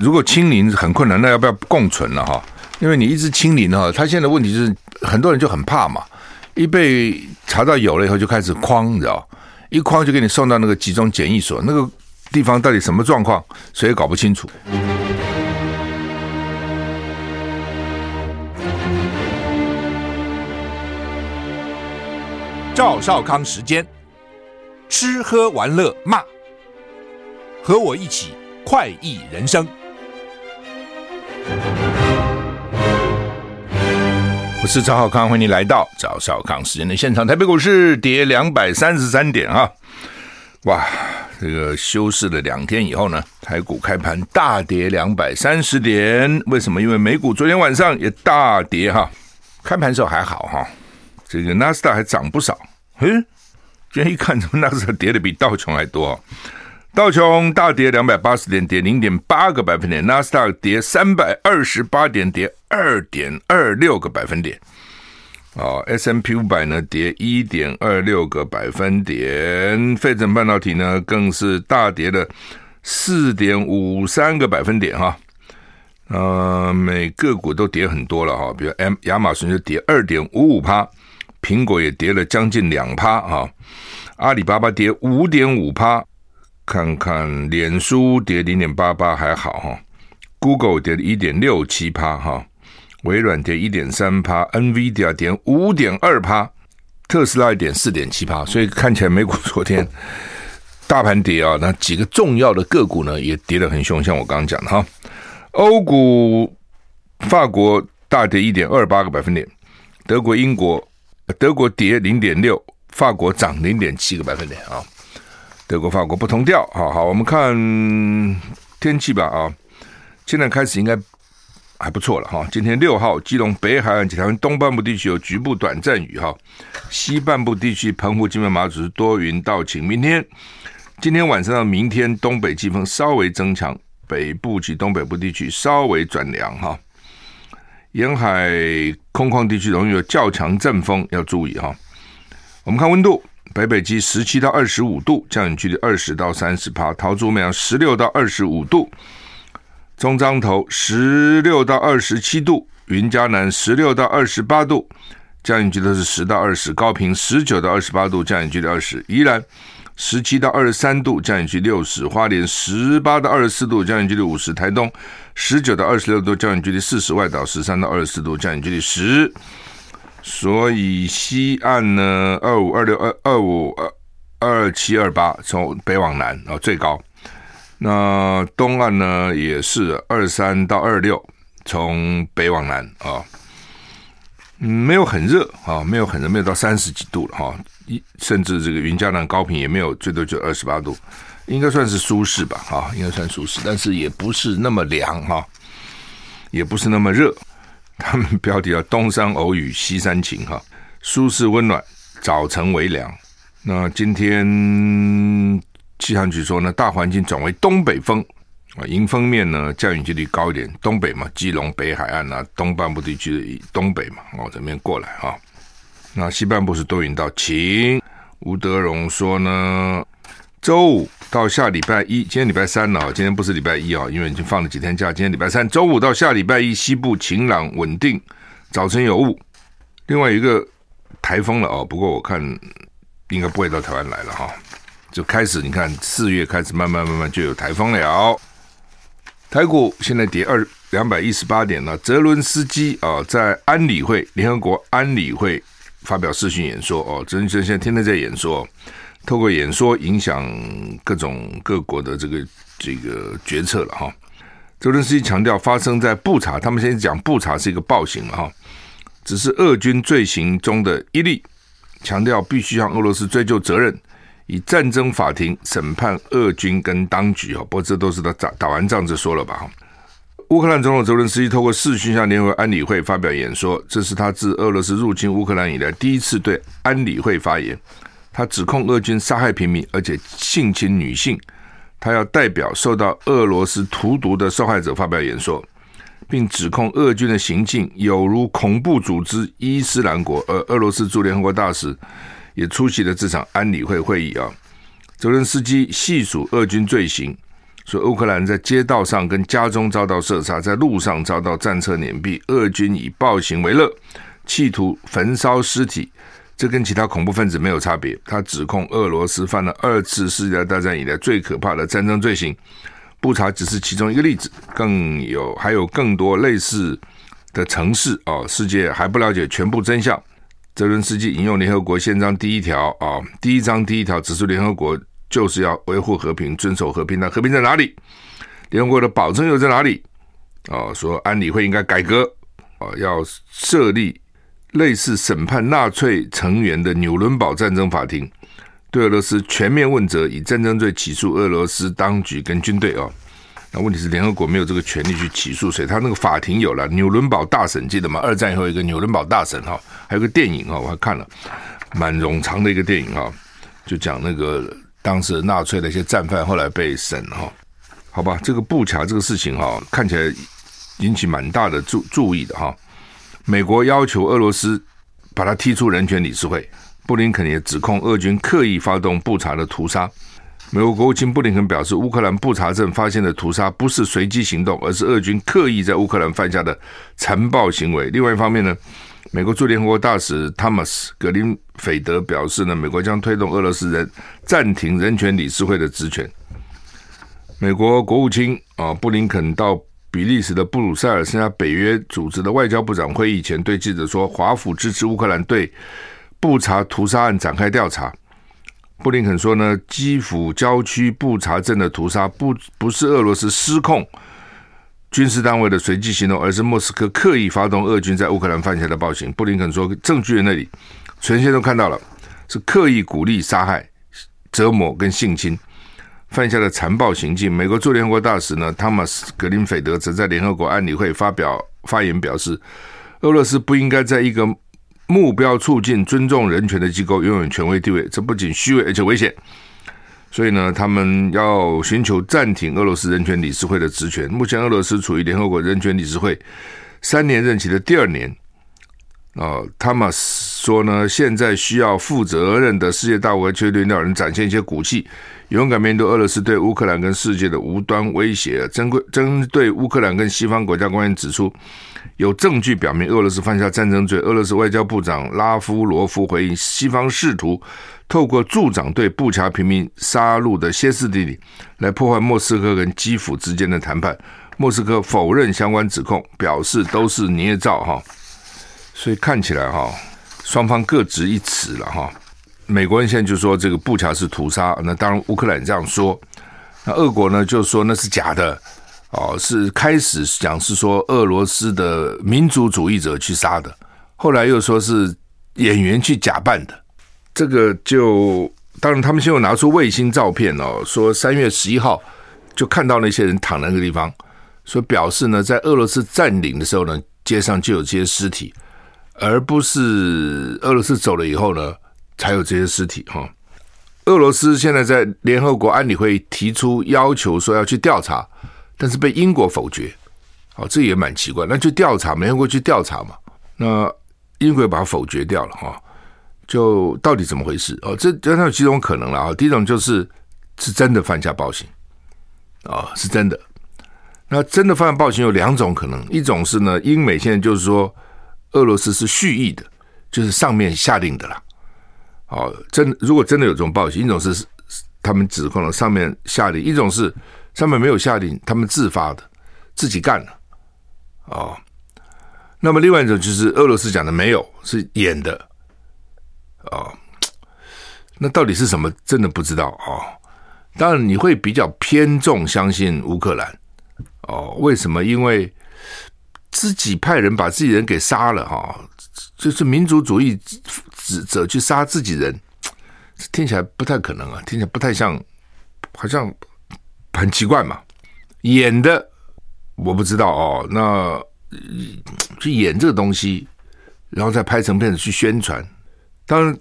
如果清零很困难，那要不要共存了哈？因为你一直清零哈，他现在的问题是很多人就很怕嘛，一被查到有了以后就开始框，你知道？一框就给你送到那个集中检疫所，那个地方到底什么状况，谁也搞不清楚。赵少康时间，吃喝玩乐骂，和我一起快意人生。我是赵少康，欢迎你来到赵少康时间的现场。台北股市跌两百三十三点啊！哇，这个休市了两天以后呢，台股开盘大跌两百三十点。为什么？因为美股昨天晚上也大跌哈。开盘时候还好哈。这个纳斯达还涨不少，嘿，今天一看，怎么纳斯达跌的比道琼还多？道琼大跌两百八十点，跌零点八个百分点；纳斯达克跌三百二十八点，跌二点二六个百分点。哦，S M P 五百呢跌一点二六个百分点，费城半导体呢更是大跌了四点五三个百分点哈。呃，每个股都跌很多了哈，比如 M 亚马逊就跌二点五五趴。苹果也跌了将近两趴哈，阿里巴巴跌五点五趴，看看脸书跌零点八八还好哈，Google 跌了一点六七趴哈，微软跌一点三趴，NVIDIA 跌五点二趴，特斯拉一点四点七趴，所以看起来美股昨天 大盘跌啊，那几个重要的个股呢也跌得很凶，像我刚刚讲的哈，欧股法国大跌一点二八个百分点，德国英国。德国跌零点六，法国涨零点七个百分点啊。德国、法国不同调。好好，我们看天气吧啊。现在开始应该还不错了哈。今天六号，基隆北海岸及台湾东半部地区有局部短暂雨哈。西半部地区，澎湖、金门、马祖多云到晴。明天，今天晚上到明天，东北季风稍微增强，北部及东北部地区稍微转凉哈。沿海空旷地区容易有较强阵风，要注意哈。我们看温度，北北基十七到二十五度，降雨距离二十到三十趴；桃竹苗十六到二十五度，中彰投十六到二十七度，云嘉南十六到二十八度，降雨距离是十到二十；高屏十九到二十八度，降雨距离二十；宜兰十七到二十三度，降雨距离六十；花莲十八到二十四度，降雨距离五十；台东。十九到二十六度，降雨距离四十；外岛十三到二十四度，降雨距离十。所以西岸呢，二五二六二二五二二七二八，从北往南啊最高。那东岸呢也是二三到二六，从北往南啊，嗯，没有很热啊，没有很热，没有到三十几度了哈。一甚至这个云嘉南高频也没有，最多就二十八度。应该算是舒适吧，哈，应该算舒适，但是也不是那么凉哈，也不是那么热。他们标题叫“东山偶雨西山晴”哈，舒适温暖，早晨微凉。那今天气象局说呢，大环境转为东北风啊，迎风面呢降雨几率高一点，东北嘛，基隆北海岸啊，东半部地区的东北嘛，哦这边过来哈。那西半部是多云到晴。吴德荣说呢。周五到下礼拜一，今天礼拜三了，今天不是礼拜一啊，因为已经放了几天假。今天礼拜三，周五到下礼拜一，西部晴朗稳定，早晨有雾。另外一个台风了哦，不过我看应该不会到台湾来了哈。就开始，你看四月开始慢慢慢慢就有台风了。台股现在跌二两百一十八点了。泽伦斯基啊，在安理会联合国安理会发表视讯演说哦，泽伦斯基现在天天在演说。透过演说影响各种各国的这个这个决策了哈。泽伦斯基强调，发生在布查，他们现在讲布查是一个暴行哈，只是俄军罪行中的一例，强调必须向俄罗斯追究责任，以战争法庭审判俄军跟当局哈。不过这都是他打打完仗就说了吧哈。乌克兰总统泽伦斯基透过视讯向联合安理会发表演说，这是他自俄罗斯入侵乌克兰以来第一次对安理会发言。他指控俄军杀害平民，而且性侵女性。他要代表受到俄罗斯荼毒的受害者发表演说，并指控俄军的行径有如恐怖组织伊斯兰国。而俄罗斯驻联合国大使也出席了这场安理会会议啊。泽伦斯基细数俄军罪行，说乌克兰在街道上跟家中遭到射杀，在路上遭到战车碾毙，俄军以暴行为乐，企图焚烧尸体，这跟其他恐怖分子没有差别。他指控俄罗斯犯了二次世界大战以来最可怕的战争罪行。布查只是其中一个例子，更有还有更多类似的城市哦。世界还不了解全部真相。泽伦斯基引用联合国宪章第一条啊，第一章第一条指出，联合国就是要维护和平，遵守和平。那和平在哪里？联合国的保证又在哪里？啊，说安理会应该改革啊，要设立类似审判纳粹成员的纽伦堡战争法庭。对俄罗斯全面问责，以战争罪起诉俄罗斯当局跟军队哦。那问题是联合国没有这个权利去起诉谁，他那个法庭有了纽伦堡大审，记得吗？二战以后一个纽伦堡大审哈，还有个电影哈，我还看了，蛮冗长的一个电影哈，就讲那个当时纳粹的一些战犯后来被审哈。好吧，这个布查这个事情哈，看起来引起蛮大的注注意的哈。美国要求俄罗斯把他踢出人权理事会。布林肯也指控俄军刻意发动布查的屠杀。美国国务卿布林肯表示，乌克兰布查镇发现的屠杀不是随机行动，而是俄军刻意在乌克兰犯下的残暴行为。另外一方面呢，美国驻联合国大使汤姆斯·格林菲德表示呢，美国将推动俄罗斯人暂停人权理事会的职权。美国国务卿啊布林肯到比利时的布鲁塞尔参加北约组织的外交部长会议前，对记者说，华府支持乌克兰对。布查屠杀案展开调查，布林肯说呢，基辅郊区布查镇的屠杀不不是俄罗斯失控军事单位的随机行动，而是莫斯科刻意发动俄军在乌克兰犯下的暴行。布林肯说，证据在那里，全世界都看到了，是刻意鼓励杀害、折磨跟性侵犯下的残暴行径。美国驻联合国大使呢，汤马斯·格林菲德则在联合国安理会发表发言表示，俄罗斯不应该在一个目标促进尊重人权的机构拥有权威地位，这不仅虚伪而且危险。所以呢，他们要寻求暂停俄罗斯人权理事会的职权。目前，俄罗斯处于联合国人权理事会三年任期的第二年。啊，他们说呢，现在需要负责任的世界大国区领导人展现一些骨气，勇敢面对俄罗斯对乌克兰跟世界的无端威胁。针对针对乌克兰跟西方国家官员指出。有证据表明俄罗斯犯下战争罪。俄罗斯外交部长拉夫罗夫回应：西方试图透过助长对布查平民杀戮的歇斯底里，来破坏莫斯科跟基辅之间的谈判。莫斯科否认相关指控，表示都是捏造哈。所以看起来哈，双方各执一词了哈。美国人现在就说这个布查是屠杀，那当然乌克兰这样说，那俄国呢就说那是假的。哦，是开始讲是说俄罗斯的民族主义者去杀的，后来又说是演员去假扮的。这个就当然他们先有拿出卫星照片哦，说三月十一号就看到那些人躺在那个地方，所以表示呢，在俄罗斯占领的时候呢，街上就有这些尸体，而不是俄罗斯走了以后呢才有这些尸体哈。俄罗斯现在在联合国安理会提出要求说要去调查。但是被英国否决，好，这也蛮奇怪。那就调查，联合国去调查嘛。那英国把它否决掉了哈。就到底怎么回事？哦，这这有几种可能了啊。第一种就是是真的犯下暴行啊，是真的。那真的犯下暴行有两种可能，一种是呢，英美现在就是说俄罗斯是蓄意的，就是上面下令的啦。哦，真如果真的有这种暴行，一种是他们指控了上面下令，一种是。上面没有下令，他们自发的，自己干的，哦。那么另外一种就是俄罗斯讲的没有，是演的，哦。那到底是什么？真的不知道，哦。当然你会比较偏重相信乌克兰，哦。为什么？因为自己派人把自己人给杀了哈，哦，就是民族主义者去杀自己人，听起来不太可能啊，听起来不太像，好像。很奇怪嘛，演的我不知道哦。那去演这个东西，然后再拍成片子去宣传。当然，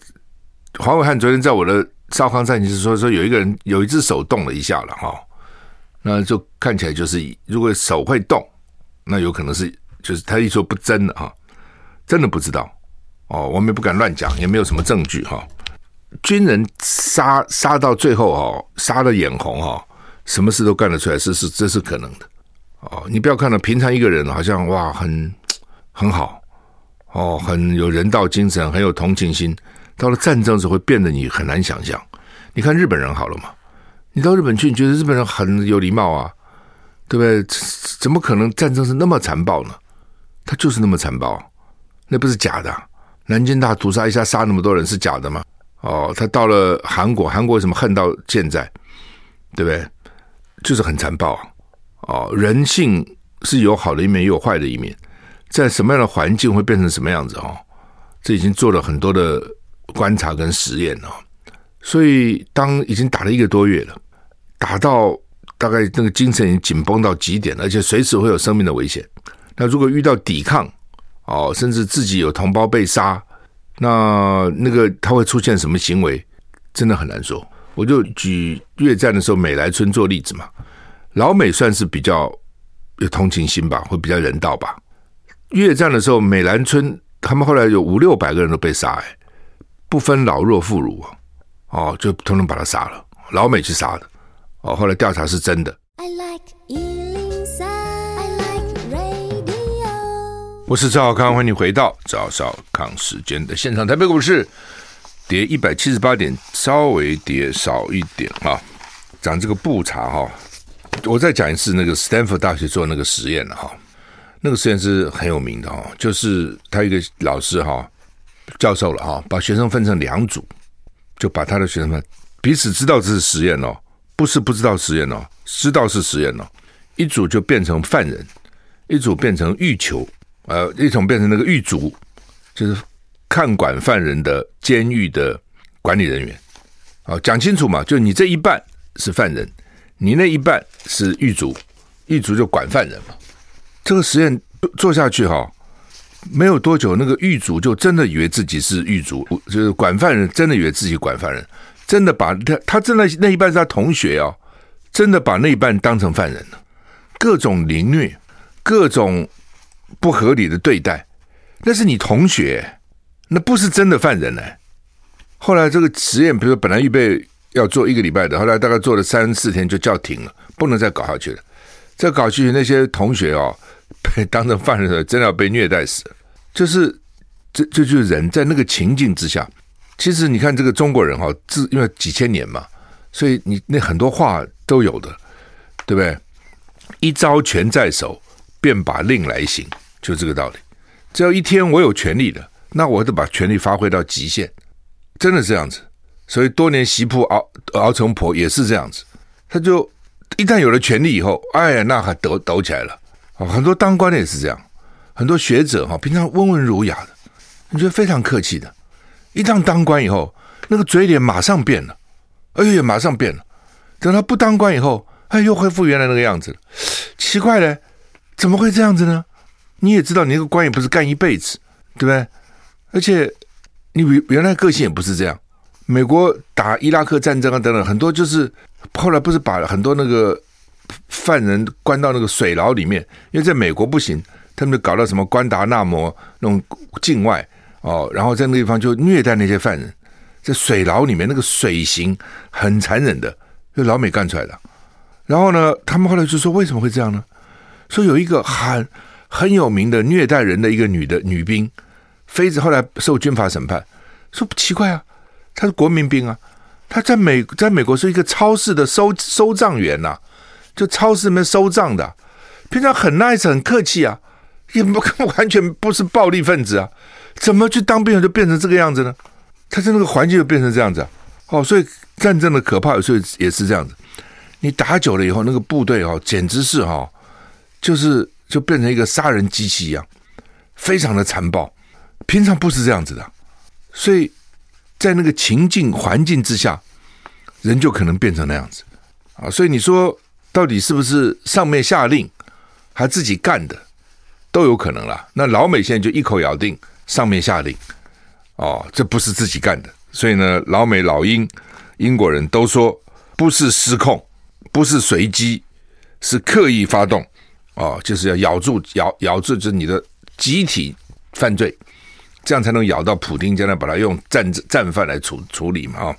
黄伟汉昨天在我的少康战情室说说有一个人有一只手动了一下了哈、哦，那就看起来就是如果手会动，那有可能是就是他一说不真的哈、真的不知道哦。我们也不敢乱讲，也没有什么证据哈、军人杀杀到最后、哦，杀的眼红、哦。什么事都干得出来，是是这是可能的哦。你不要看到平常一个人好像哇很很好哦，很有人道精神，很有同情心，到了战争时会变得你很难想象。你看日本人好了嘛？你到日本去，你觉得日本人很有礼貌啊，对不对？怎么可能战争是那么残暴呢？他就是那么残暴，那不是假的。南京大屠杀一下杀那么多人是假的吗？哦，他到了韩国，韩国为什么恨到现在？对不对？就是很残暴啊哦。人性是有好的一面，也有坏的一面。在什么样的环境会变成什么样子？哦，这已经做了很多的观察跟实验了。所以，当已经打了一个多月了，打到大概那个精神已经紧绷到极点了，而且随时会有生命的危险。那如果遇到抵抗，哦，甚至自己有同胞被杀，那那个他会出现什么行为，真的很难说。我就举越战的时候美莱村做例子嘛，老美算是比较有同情心吧，会比较人道吧。越战的时候美兰村他们后来有五六百个人都被杀，哎，不分老弱妇孺，哦，就统统把他杀了，老美去杀的，哦，后来调查是真的。I like 我是赵少康，欢迎你回到赵少康时间的现场。台北股市跌一百七十八点，稍微跌少一点啊。讲这个布查哈，我再讲一次那个斯坦福大学做那个实验了哈。那个实验是很有名的哈，就是他一个老师哈，教授了哈，把学生分成两组，就把他的学生们彼此知道这是实验哦，不是不知道实验哦，知道是实验哦。一组就变成犯人，一组变成狱囚。呃，一种变成那个狱卒，就是看管犯人的监狱的管理人员。好，讲清楚嘛，就你这一半是犯人，你那一半是狱卒，狱卒就管犯人嘛。这个实验做下去哈，没有多久，那个狱卒就真的以为自己是狱卒，就是管犯人，真的以为自己管犯人，真的把他他真的那一半是他同学哦，真的把那一半当成犯人了，各种凌虐，各种。不合理的对待，那是你同学，那不是真的犯人呢。后来这个实验，比如说本来预备要做一个礼拜的，后来大概做了三四天就叫停了，不能再搞下去了。再搞下去，那些同学哦，被 当成犯人的，真的要被虐待死。就是这这就是人在那个情境之下。其实你看这个中国人哈，自因为几千年嘛，所以你那很多话都有的，对不对？一招拳在手。便把令来行，就这个道理。只要一天我有权力了，那我得把权力发挥到极限，真的这样子。所以多年媳妇熬熬成婆也是这样子。他就一旦有了权力以后，哎呀，那还抖抖起来了。很多当官的也是这样，很多学者哈，平常温文儒雅的，你觉得非常客气的，一旦当官以后，那个嘴脸马上变了，哎呀，马上变了。等他不当官以后，哎，又恢复原来那个样子了。奇怪嘞。怎么会这样子呢？你也知道，你那个官也不是干一辈子，对不对？而且你原原来个性也不是这样。美国打伊拉克战争啊，等等，很多就是后来不是把很多那个犯人关到那个水牢里面，因为在美国不行，他们就搞到什么关达纳摩那种境外哦，然后在那个地方就虐待那些犯人，在水牢里面那个水刑很残忍的，就老美干出来的。然后呢，他们后来就说为什么会这样呢？说有一个很很有名的虐待人的一个女的女兵，妃子后来受军法审判，说不奇怪啊，她是国民兵啊，她在美在美国是一个超市的收收账员呐、就超市里面收账的，平常很 nice 很客气啊，也不完全不是暴力分子啊，怎么去当兵就变成这个样子呢？他在那个环境就变成这样子，啊，哦，所以战争的可怕有时候也是这样子，你打久了以后，那个部队哦，简直是哈、哦。就是就变成一个杀人机器一样，非常的残暴。平常不是这样子的，所以在那个情境环境之下，人就可能变成那样子啊。所以你说到底是不是上面下令，还自己干的，都有可能啦。那老美现在就一口咬定上面下令，哦，这不是自己干的。所以呢，老美老英英国人都说不是失控，不是随机，是刻意发动。哦，就是要咬住咬咬住，就是你的集体犯罪，这样才能咬到普丁，将来把他用战战犯来处处理嘛啊、哦。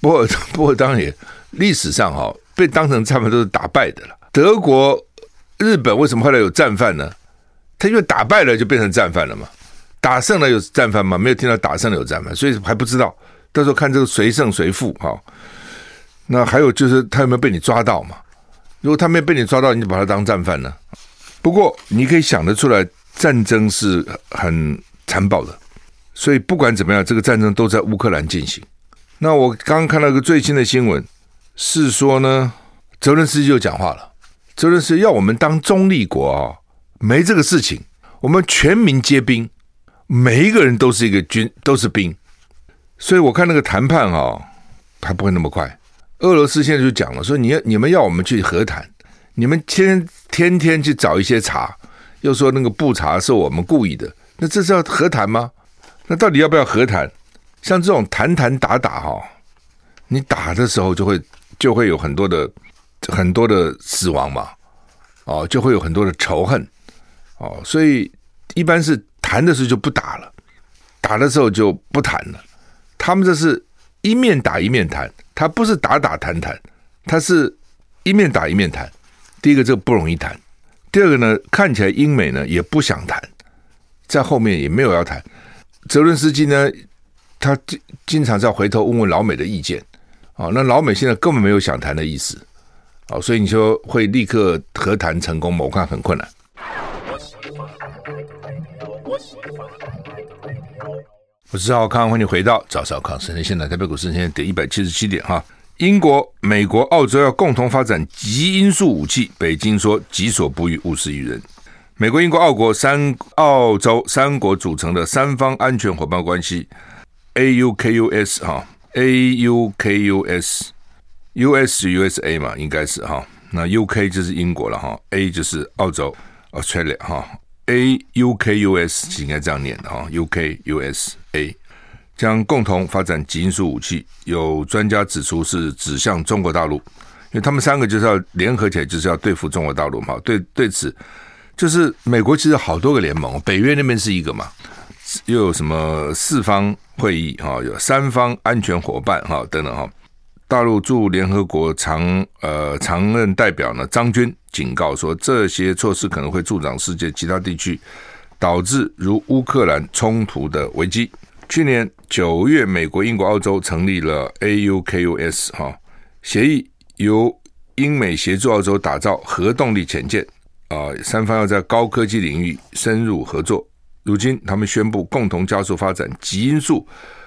不过 不过当然历史上哈、哦，被当成战犯都是打败的了。德国、日本为什么后来有战犯呢？他因为打败了就变成战犯了嘛。打胜了有战犯吗？没有听到打胜了有战犯，所以还不知道。到时候看这个谁胜谁负哈。那还有就是他有没有被你抓到嘛？如果他没被你抓到，你就把他当战犯呢？不过你可以想得出来，战争是很残暴的，所以不管怎么样，这个战争都在乌克兰进行。那我刚刚看到一个最新的新闻，是说呢，泽伦斯基就讲话了，泽伦斯基要我们当中立国啊，没这个事情，我们全民皆兵。每一个人都是一个军，都是兵，所以我看那个谈判啊、哦，还不会那么快。俄罗斯现在就讲了，说你要你们要我们去和谈，你们天天天去找一些茬，又说那个布查是我们故意的，那这是要和谈吗？那到底要不要和谈？像这种谈谈打打哈、哦，你打的时候就会就会有很多的很多的死亡嘛，哦，就会有很多的仇恨，哦，所以一般是。谈的时候就不打了，打的时候就不谈了。他们这是一面打一面谈，他不是打打谈谈，他是一面打一面谈。第一个这个不容易谈，第二个呢，看起来英美呢也不想谈，在后面也没有要谈。泽伦斯基呢，他经经常在回头问问老美的意见，哦，那老美现在根本没有想谈的意思，哦，所以你说会立刻和谈成功吗？我看很困难。我是赵康，欢迎回到赵少康。现在现在台北股市现在跌一百七十七点哈。英国、美国、澳洲要共同发展极音速武器，北京说己所不欲，勿施于人。美国、英国、澳国三澳洲三国组成的三方安全伙伴关系 （AUKUS） 哈 AUKUSUSUSA 嘛应该是哈那 UK 就是英国了哈 A 就是澳洲 Australia 哈 AUKUS 应该这样念的哈 UKUS 将共同发展基因素武器。有专家指出是指向中国大陆，因为他们三个就是要联合起来，就是要对付中国大陆嘛。对，对此，就是美国其实好多个联盟，北约那边是一个嘛，又有什么四方会议哈，有三方安全伙伴哈等等哈。大陆驻联合国常呃常任代表呢张军警告说，这些措施可能会助长世界其他地区，导致如乌克兰冲突的危机。去年九月，美国、英国、澳洲成立了 AUKUS 哈协议，由英美协助澳洲打造核动力潜舰啊，三方要在高科技领域深入合作。如今，他们宣布共同加速发展极音速。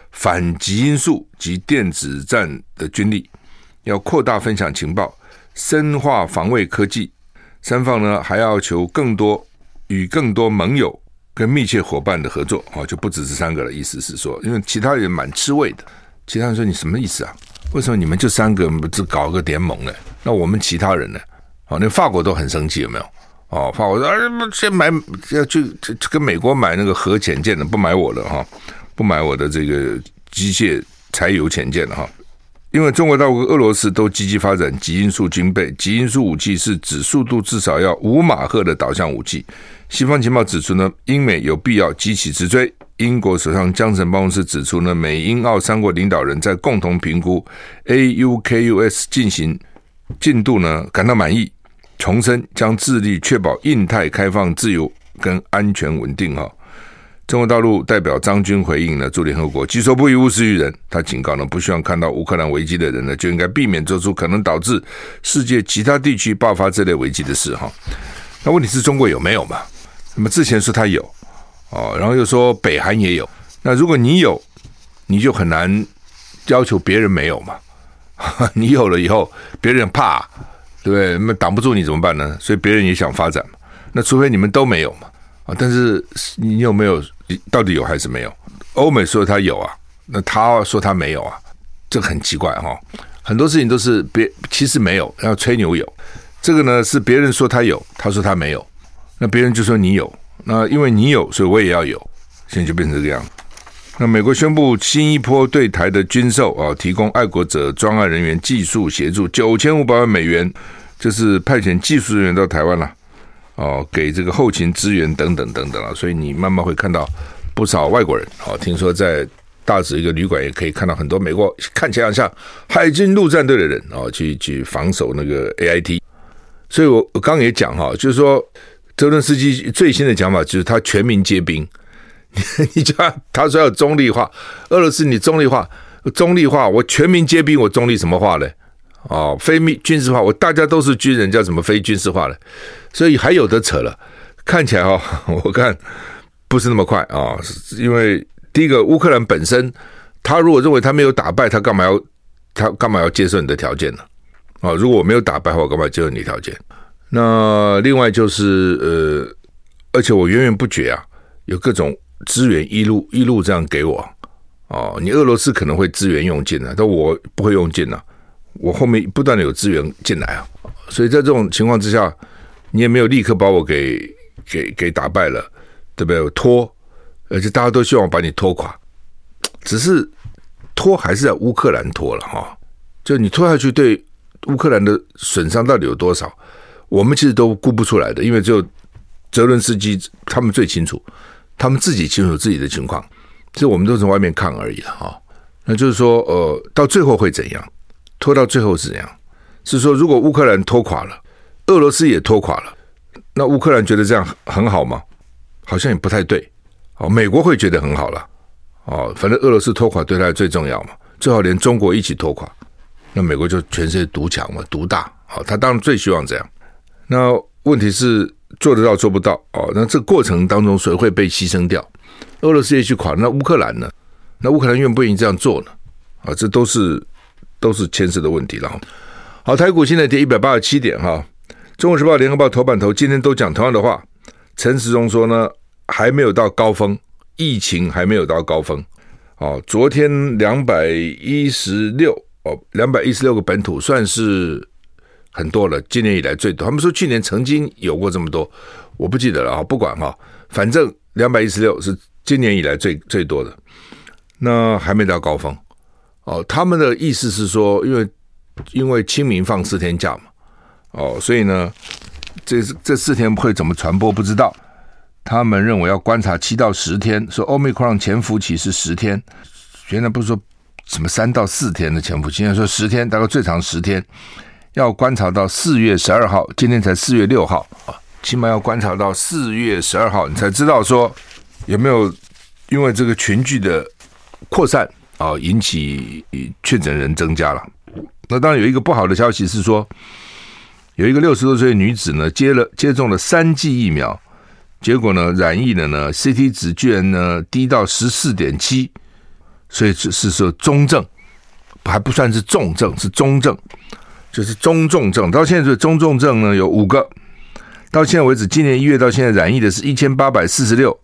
反极音速及电子战的军力，要扩大分享情报，深化防卫科技。三方呢还要求更多与更多盟友跟密切伙伴的合作啊，就不止这三个了。意思是说，因为其他人蛮吃味的。其他人说你什么意思啊？为什么你们就三个只搞个联盟呢？那我们其他人呢？哦，那法国都很生气，有没有？哦，法国说啊，先买要去跟美国买那个核潜舰的，不买我的哈。不买我的这个机械柴油潜舰的哈，因为中国大陆、俄罗斯都积极发展极音速军备。极音速武器是指速度至少要五马赫的导向武器。西方情报指出呢，英美有必要急起直追。英国首相江森办公室指出呢，美英澳三国领导人在共同评估 AUKUS 进行进度呢感到满意，重申将致力确保印太开放、自由跟安全稳定哈。中国大陆代表张军回应呢，驻联合国，己所不欲，勿施于人。他警告呢，不希望看到乌克兰危机的人呢，就应该避免做出可能导致世界其他地区爆发这类危机的事哈。那问题是中国有没有嘛？那么之前说他有哦，然后又说北韩也有。那如果你有，你就很难要求别人没有嘛。你有了以后，别人怕，对不对？那挡不住你怎么办呢？所以别人也想发展嘛。那除非你们都没有嘛。啊，但是你有没有？到底有还是没有？欧美说他有啊，那他说他没有啊，这很奇怪哈。很多事情都是别其实没有，要吹牛有。这个呢是别人说他有，他说他没有，那别人就说你有。那因为你有，所以我也要有。现在就变成这个样。那美国宣布新一波对台的军售啊，提供爱国者专案人员技术协助九千五百万美元，就是派遣技术人员到台湾了。哦，给这个后勤支援等等等等啊，所以你慢慢会看到不少外国人哦，听说在大直一个旅馆也可以看到很多美国看起来像海军陆战队的人啊，去去防守那个 AIT。所以我我刚刚也讲哈，就是说泽伦斯基最新的讲法就是他全民皆兵，你叫他说要中立化，俄罗斯你中立化，中立化，我全民皆兵，我中立什么化呢？哦，非密军事化，我大家都是军人，叫什么非军事化了？所以还有得扯了。看起来哈，我看不是那么快啊，因为第一个乌克兰本身，他如果认为他没有打败，他干嘛要他干嘛要接受你的条件呢？啊，如果我没有打败，我干嘛接受你条件？那另外就是呃，而且我源源不绝啊，有各种资源一路一路这样给我哦。你俄罗斯可能会资源用尽了，但我不会用尽了。我后面不断的有资源进来啊，所以在这种情况之下，你也没有立刻把我给给给打败了，对不对？拖，而且大家都希望把你拖垮，只是拖还是在乌克兰拖了哈。就你拖下去，对乌克兰的损伤到底有多少，我们其实都估不出来的，因为只有泽伦斯基他们最清楚，他们自己清楚自己的情况，其实我们都从外面看而已了哈。那就是说，呃，到最后会怎样？拖到最后是怎样？是说如果乌克兰拖垮了，俄罗斯也拖垮了，那乌克兰觉得这样很好吗？好像也不太对。哦，美国会觉得很好了。哦，反正俄罗斯拖垮对他最重要嘛，最好连中国一起拖垮，那美国就全世界独强嘛，独大。好，他当然最希望这样。那问题是做得到做不到？哦，那这个过程当中谁会被牺牲掉？俄罗斯也去垮，那乌克兰呢？那乌克兰愿不愿意这样做呢？啊，这都是。都是牵涉的问题了。好，台股现在跌一百八十七点哈。中国时报、联合报头版头今天都讲同样的话。陈时中说呢，还没有到高峰，疫情还没有到高峰。哦，昨天两百一十六哦，两百一十六个本土算是很多了，今年以来最多。他们说去年曾经有过这么多，我不记得了啊，不管哈，反正两百一十六是今年以来最最多的。那还没到高峰。哦，他们的意思是说，因为因为清明放四天假嘛，哦，所以呢，这这四天会怎么传播不知道。他们认为要观察七到十天，说 Omicron 潜伏期是十天，原来不是说什么三到四天的潜伏期，现在说十天，大概最长十天，要观察到四月十二号，今天才四月六号啊，起码要观察到四月十二号，你才知道说有没有因为这个群聚的扩散。啊，引起确诊人增加了。那当然有一个不好的消息是说，有一个六十多岁的女子呢，接了接种了三剂疫苗，结果呢染疫了呢，CT 值居然呢低到十四点七，所以只是说中症，还不算是重症，是中症，就是中重症。到现在这中重症呢有五个，到现在为止，今年一月到现在染疫的是一千八百四十六。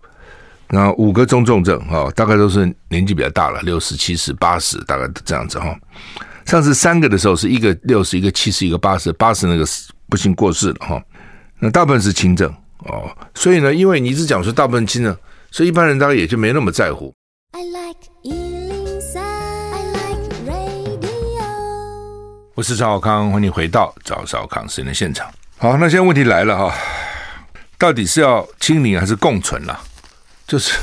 然后五个中重症哈，大概都是年纪比较大了，六十、七十、八十，大概这样子哈。上次三个的时候是一个六十，一个七十，一个八十，八十那个不幸过世了哈。那大部分是轻症哦，所以呢，因为你一直讲说大部分轻症，所以一般人大概也就没那么在乎。I like 我是赵少康，欢迎回到赵少康时间的现场。好，那现在问题来了哈，到底是要清零还是共存了？就是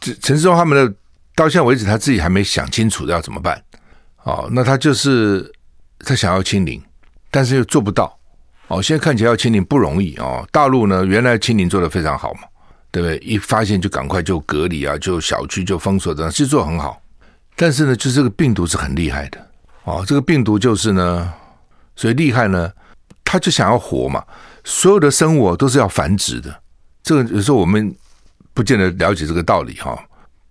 陈陈时中他们的到现在为止，他自己还没想清楚要怎么办。哦，那他就是他想要清零，但是又做不到。哦，现在看起来要清零不容易哦。大陆呢，原来清零做得非常好嘛，对不对？一发现就赶快就隔离啊，就小区就封锁这样，其实做很好。但是呢，就这个病毒是很厉害的。哦，这个病毒就是呢，所以厉害呢，他就想要活嘛。所有的生物都是要繁殖的。这个有时候我们。不见得了解这个道理哈，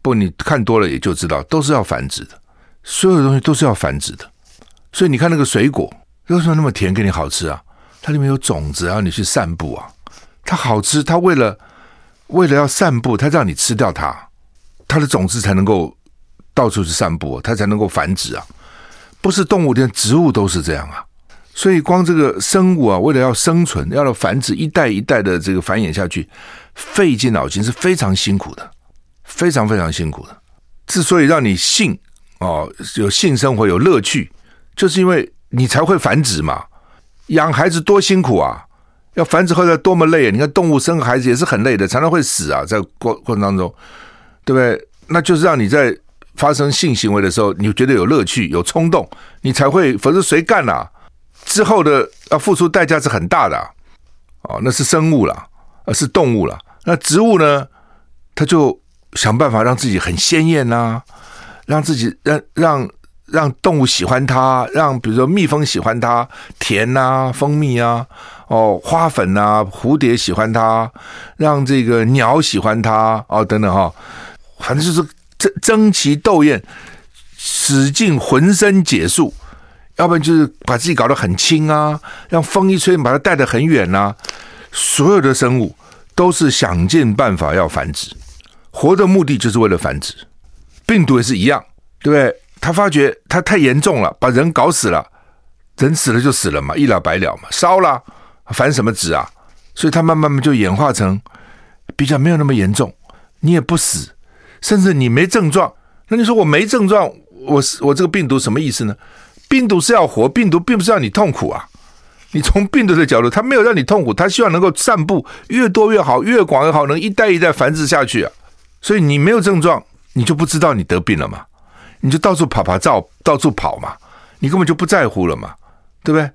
不你看多了也就知道，都是要繁殖的，所有的东西都是要繁殖的。所以你看那个水果为什么那么甜，给你好吃啊？它里面有种子，让你去散步啊。它好吃，它为了为了要散步，它让你吃掉它，它的种子才能够到处去散步，它才能够繁殖啊。不是动物，连植物都是这样啊。所以光这个生物啊，为了要生存，要繁殖一代一代的这个繁衍下去。费尽脑筋是非常辛苦的，非常非常辛苦的。之所以让你性哦有性生活有乐趣，就是因为你才会繁殖嘛。养孩子多辛苦啊，要繁殖后代多么累啊！你看动物生孩子也是很累的，常常会死啊，在过过程当中，对不对？那就是让你在发生性行为的时候，你觉得有乐趣、有冲动，你才会，否则谁干啊？之后的要付出代价是很大的啊，哦，那是生物了，而是动物了。那植物呢？它就想办法让自己很鲜艳呐，让自己让让让动物喜欢它，让比如说蜜蜂喜欢它，甜呐、啊，蜂蜜啊，哦，花粉呐、啊，蝴蝶喜欢它，让这个鸟喜欢它，哦，等等哈、反正就是争争奇斗艳，使尽浑身解数。要不然就是把自己搞得很轻啊，让风一吹，把它带得很远呐、啊。所有的生物都是想尽办法要繁殖，活的目的就是为了繁殖。病毒也是一样，对不对？他发觉他太严重了，把人搞死了，人死了就死了嘛，一了百了嘛，烧了，繁什么殖啊？所以他慢慢慢就演化成比较没有那么严重，你也不死，甚至你没症状。那你说我没症状，我我这个病毒什么意思呢？病毒是要活，病毒并不是让你痛苦啊！你从病毒的角度，它没有让你痛苦，它希望能够散布越多越好，越广越好，能一代一代繁殖下去啊！所以你没有症状，你就不知道你得病了嘛，你就到处跑跑照，到处跑嘛，你根本就不在乎了嘛，对不对？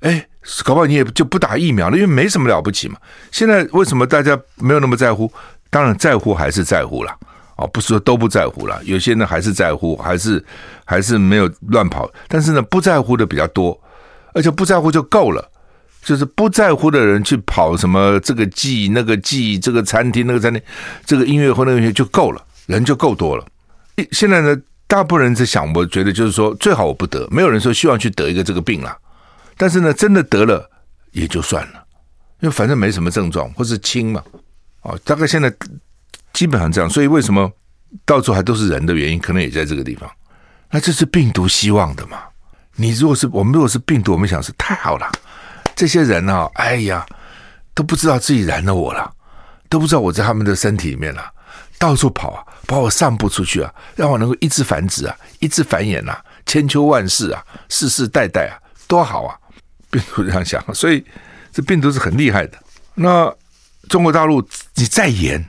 哎，搞不好你也就不打疫苗了，因为没什么了不起嘛。现在为什么大家没有那么在乎？当然在乎还是在乎了。哦，不是说都不在乎了，有些人还是在乎，还是还是没有乱跑。但是呢，不在乎的比较多，而且不在乎就够了。就是不在乎的人去跑什么这个季那个季，这个餐厅那个餐厅，这个音乐会那个音乐就够了，人就够多了。现在呢，大部分人在想，我觉得就是说，最好我不得，没有人说希望去得一个这个病了。但是呢，真的得了也就算了，因为反正没什么症状，或是轻嘛。哦，大概现在。基本上这样，所以为什么到处还都是人的原因，可能也在这个地方。那这是病毒希望的嘛？你如果是我们，如果是病毒，我们想是太好了。这些人啊，哎呀，都不知道自己染了我了，都不知道我在他们的身体里面了，到处跑啊，把我散布出去啊，让我能够一直繁殖啊，一直繁衍啊，千秋万世啊，世世代代啊，多好啊！病毒这样想，所以这病毒是很厉害的。那中国大陆，你再严。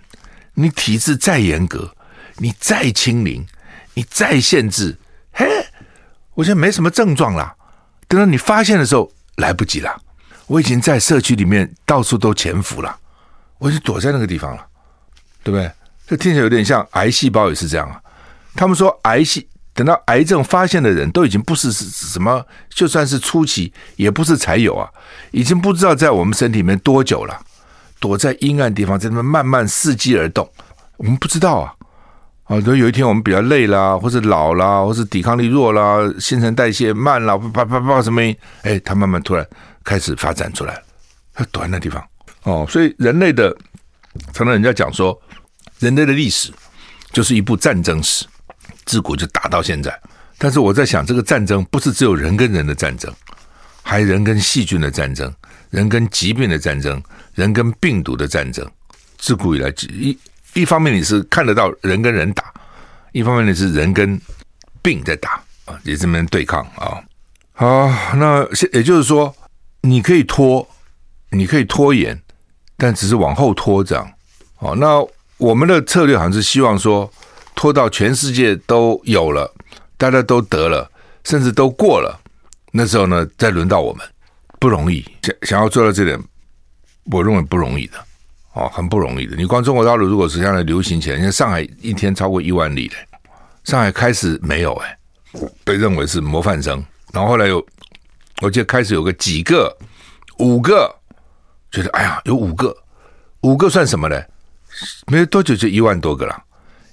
你体制再严格，你再清零，你再限制，嘿，我现在没什么症状了。等到你发现的时候，来不及了。我已经在社区里面到处都潜伏了，我已经躲在那个地方了，对不对？这听起来有点像癌细胞也是这样啊。他们说癌细等到癌症发现的人都已经不是什么，就算是初期，也不是才有啊，已经不知道在我们身体里面多久了。躲在阴暗地方，在那边慢慢伺机而动，我们不知道啊。啊，等有一天我们比较累啦，或者老啦，或者抵抗力弱啦，新陈代谢慢啦，啪啪啪什么？哎，它慢慢突然开始发展出来，它躲在那地方。哦，所以人类的，常常人家讲说，人类的历史就是一部战争史，自古就打到现在。但是我在想，这个战争不是只有人跟人的战争，还人跟细菌的战争。人跟疾病的战争，人跟病毒的战争，自古以来一一方面你是看得到人跟人打，一方面你是人跟病在打啊，也这么对抗啊。好，那也就是说，你可以拖，你可以拖延，但只是往后拖这样。哦，那我们的策略好像是希望说，拖到全世界都有了，大家都得了，甚至都过了，那时候呢，再轮到我们。不容易，想想要做到这点，我认为不容易的，哦，很不容易的。你光中国大陆，如果实现在流行起来，像上海一天超过一万例的，上海开始没有哎，被认为是模范生，然后后来有，我记得开始有个几个，五个，觉得哎呀，有五个，五个算什么呢？没多久就一万多个了，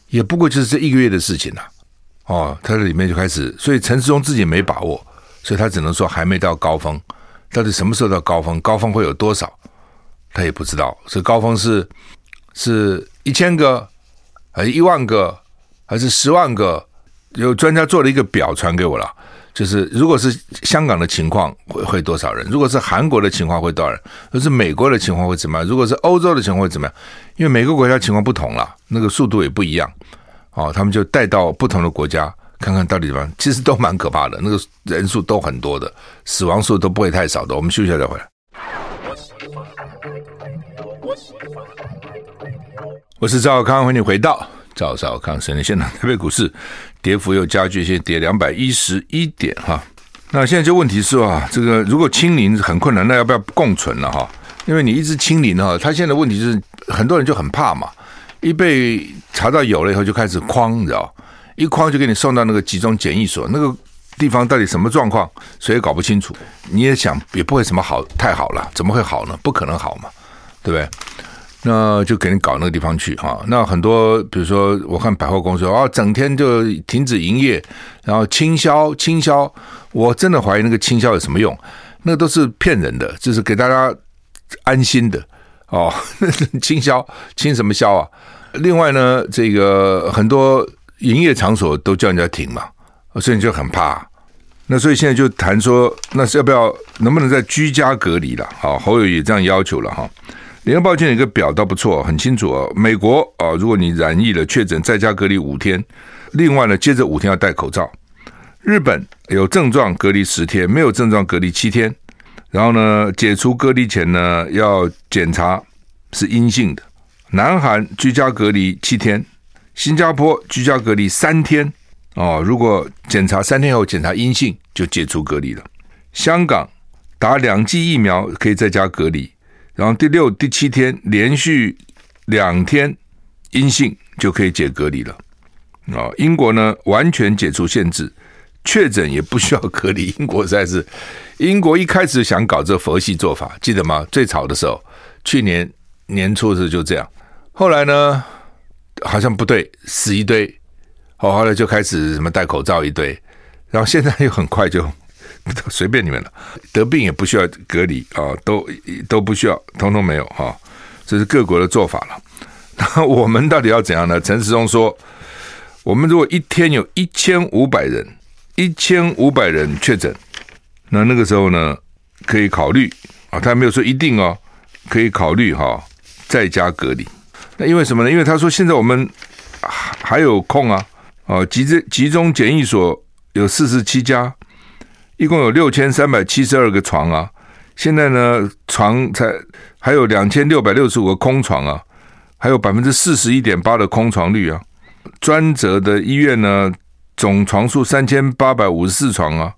也不过就是这一个月的事情了，哦，他这里面就开始，所以陈世忠自己没把握，所以他只能说还没到高峰。到底什么时候到高峰？高峰会有多少？他也不知道。这高峰是是一千个，还是一万个，还是十万个？有专家做了一个表传给我了，就是如果是香港的情况会会多少人？如果是韩国的情况会多少人？如果是美国的情况会怎么样？如果是欧洲的情况会怎么样？因为每个国家情况不同了，那个速度也不一样。哦，他们就带到不同的国家。看看到底怎么样？其实都蛮可怕的，那个人数都很多的，死亡数都不会太少的。我们休息一下再回来。我是赵少康，欢迎你回到赵少康，省内现场台北股市跌幅又加剧，现在跌两百一十一点哈。那现在就问题是啊，这个如果清零很困难，那要不要共存了哈？因为你一直清零哈，他现在问题就是很多人就很怕嘛，一被查到有了以后就开始框，你知道，一框就给你送到那个集中检疫所，那个地方到底什么状况，谁也搞不清楚。你也想也不会什么好太好了，怎么会好呢？不可能好嘛，对不对？那就给你搞那个地方去哈。那很多比如说我看百货公司啊，整天就停止营业，然后清销清销，我真的怀疑那个清销有什么用？那都是骗人的，就是给大家。安心的哦，清销清什么销啊？另外呢，这个很多营业场所都叫人家停嘛，所以你就很怕。那所以现在就谈说，那是要不要能不能在居家隔离了？好，侯友也这样要求了哈。联合报今天有一个表倒不错，很清楚哦。美国啊，如果你染疫了确诊，在家隔离五天，另外呢，接着五天要戴口罩。日本有症状隔离十天，没有症状隔离七天。然后呢，解除隔离前呢，要检查是阴性的。南韩居家隔离七天，新加坡居家隔离三天。哦，如果检查三天后检查阴性，就解除隔离了。香港打两剂疫苗可以在家隔离，然后第六、第七天连续两天阴性就可以解隔离了。哦，英国呢，完全解除限制。确诊也不需要隔离，英国实在是，英国一开始想搞这佛系做法，记得吗？最吵的时候，去年年初的时就这样，后来呢，好像不对，死一堆，好后来就开始什么戴口罩一堆，然后现在又很快就 随便你们了，得病也不需要隔离啊，都都不需要，通通没有哈，这是各国的做法了。那我们到底要怎样呢？陈时中说，我们如果一天有一千五百人。一千五百人确诊，那那个时候呢，可以考虑啊，他没有说一定哦，可以考虑哈，在家隔离。那因为什么呢？因为他说现在我们还还有空啊，啊，集中集中检疫所有四十七家，一共有六千三百七十二个床啊，现在呢床才还有两千六百六十五个空床啊，还有百分之四十一点八的空床率啊，专责的医院呢。总床数三千八百五十四床啊，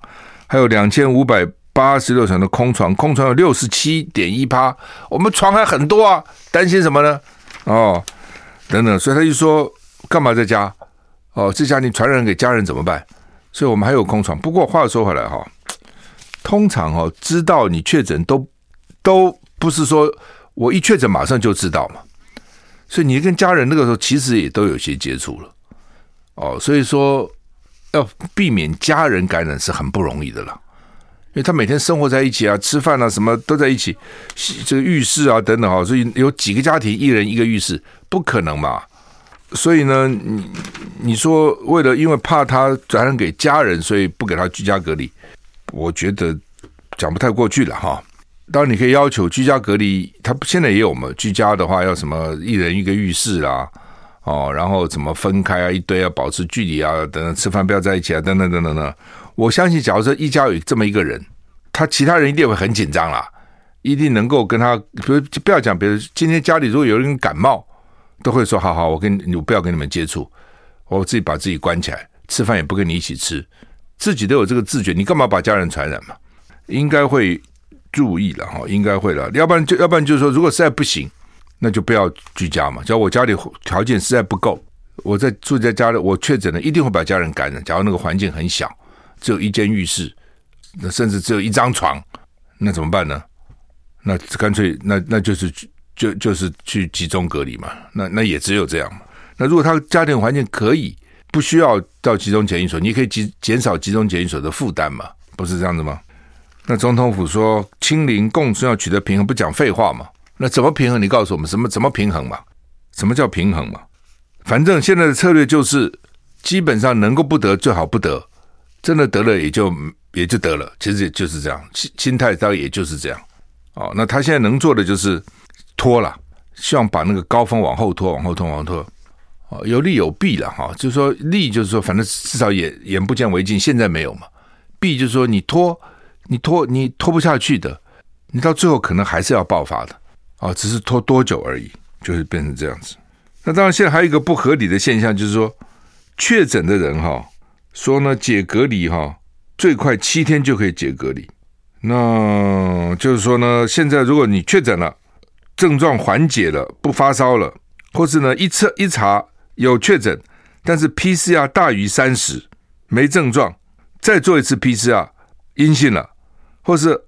还有两千五百八十六床的空床，空床有六十七点一趴，我们床还很多啊，担心什么呢？哦，等等，所以他就说干嘛在家？哦，这家你传染给家人怎么办？所以我们还有空床。不过话说回来哈，通常哦知道你确诊都都不是说我一确诊马上就知道嘛，所以你跟家人那个时候其实也都有些接触了，哦，所以说。要避免家人感染是很不容易的了，因为他每天生活在一起啊，吃饭啊，什么都在一起，这个浴室啊等等啊，所以有几个家庭一人一个浴室，不可能嘛。所以呢，你你说为了因为怕他传染给家人，所以不给他居家隔离，我觉得讲不太过去了哈。当然你可以要求居家隔离，他现在也有嘛，居家的话要什么一人一个浴室啦。哦，然后怎么分开啊？一堆要保持距离啊，等等，吃饭不要在一起啊，等等等等等。我相信，假如说一家有这么一个人，他其他人一定会很紧张啦，一定能够跟他，比如就不要讲别的，今天家里如果有人感冒，都会说好好，我跟你我不要跟你们接触，我自己把自己关起来，吃饭也不跟你一起吃，自己都有这个自觉，你干嘛把家人传染嘛？应该会注意了哈，应该会了，要不然就要不然就是说，如果实在不行。那就不要居家嘛。假如我家里条件实在不够，我在住在家里，我确诊了，一定会把家人感染。假如那个环境很小，只有一间浴室，那甚至只有一张床，那怎么办呢？那干脆那那就是就就是去集中隔离嘛。那那也只有这样嘛。那如果他家庭环境可以，不需要到集中检疫所，你可以减减少集中检疫所的负担嘛？不是这样子吗？那总统府说清零共存要取得平衡，不讲废话嘛？那怎么平衡？你告诉我们，什么怎么平衡嘛？什么叫平衡嘛？反正现在的策略就是，基本上能够不得最好不得，真的得了也就也就得了。其实也就是这样，心心态上也就是这样。哦，那他现在能做的就是拖了，希望把那个高峰往后拖，往后拖，往后拖。哦，有利有弊了哈，就是说利就是说，反正至少眼眼不见为净，现在没有嘛。弊就是说你拖，你拖，你拖不下去的，你到最后可能还是要爆发的。啊，只是拖多久而已，就是变成这样子。那当然，现在还有一个不合理的现象，就是说确诊的人哈，说呢解隔离哈，最快七天就可以解隔离。那就是说呢，现在如果你确诊了，症状缓解了，不发烧了，或是呢一测一查有确诊，但是 PCR 大于三十，没症状，再做一次 PCR 阴性了，或是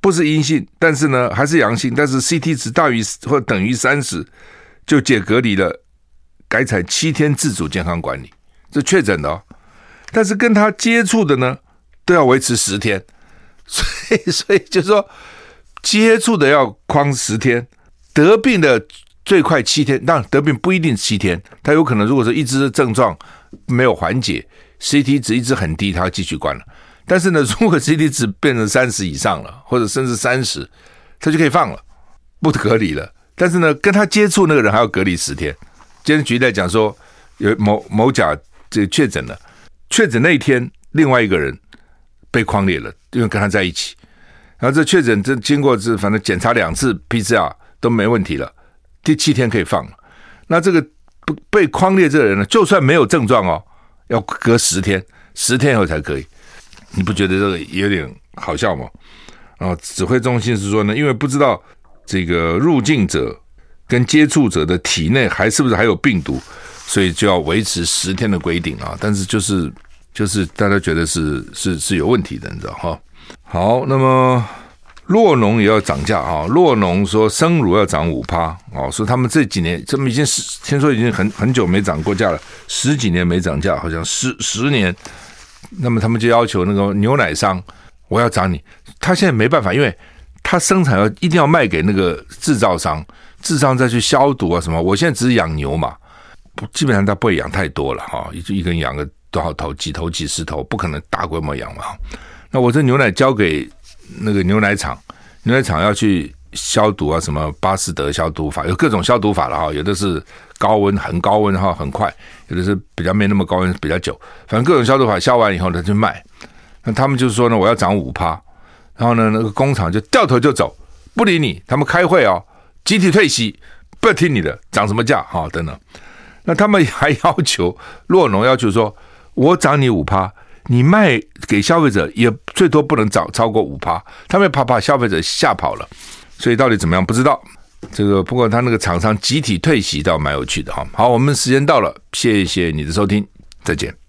不是阴性，但是呢还是阳性，但是 CT 值大于或等于三十，就解隔离了，改采七天自主健康管理，这确诊的哦，但是跟他接触的呢都要维持十天，所以所以就是说接触的要框十天，得病的最快七天，当然得病不一定七天，他有可能如果说一直症状没有缓解，CT 值一直很低，他要继续关了。但是呢，如果 CT 值变成三十以上了，或者甚至三十，他就可以放了，不隔离了。但是呢，跟他接触那个人还要隔离十天。今天举例来讲说，有某某甲这确诊了，确诊那一天，另外一个人被框列了，因为跟他在一起。然后这确诊这经过这反正检查两次 PCR 都没问题了，第七天可以放了。那这个不被框列这个人呢，就算没有症状哦，要隔十天，十天以后才可以。你不觉得这个有点好笑吗？啊，指挥中心是说呢，因为不知道这个入境者跟接触者的体内还是不是还有病毒，所以就要维持十天的规定啊。但是就是就是大家觉得是是是有问题的，你知道哈？好，那么洛农也要涨价啊。洛农说生乳要涨五趴哦，说他们这几年这么已经是听说已经很很久没涨过价了，十几年没涨价，好像十十年。那么他们就要求那个牛奶商，我要涨你。他现在没办法，因为他生产要一定要卖给那个制造商，制造商再去消毒啊什么。我现在只是养牛嘛，基本上他不会养太多了哈，一一个人养个多少头，几头几十头，不可能大规模养嘛。那我这牛奶交给那个牛奶厂，牛奶厂要去消毒啊，什么巴斯德消毒法，有各种消毒法了哈，有的是。高温很高温哈，很快，有的是比较没那么高温，比较久。反正各种消毒法消完以后呢，就卖。那他们就是说呢，我要涨五趴，然后呢，那个工厂就掉头就走，不理你。他们开会哦，集体退席，不要听你的，涨什么价哈等等。那他们还要求若农要求说，我涨你五趴，你卖给消费者也最多不能涨超过五趴。他们怕把消费者吓跑了，所以到底怎么样不知道。这个不过他那个厂商集体退席倒蛮有趣的哈。好，我们时间到了，谢谢你的收听，再见。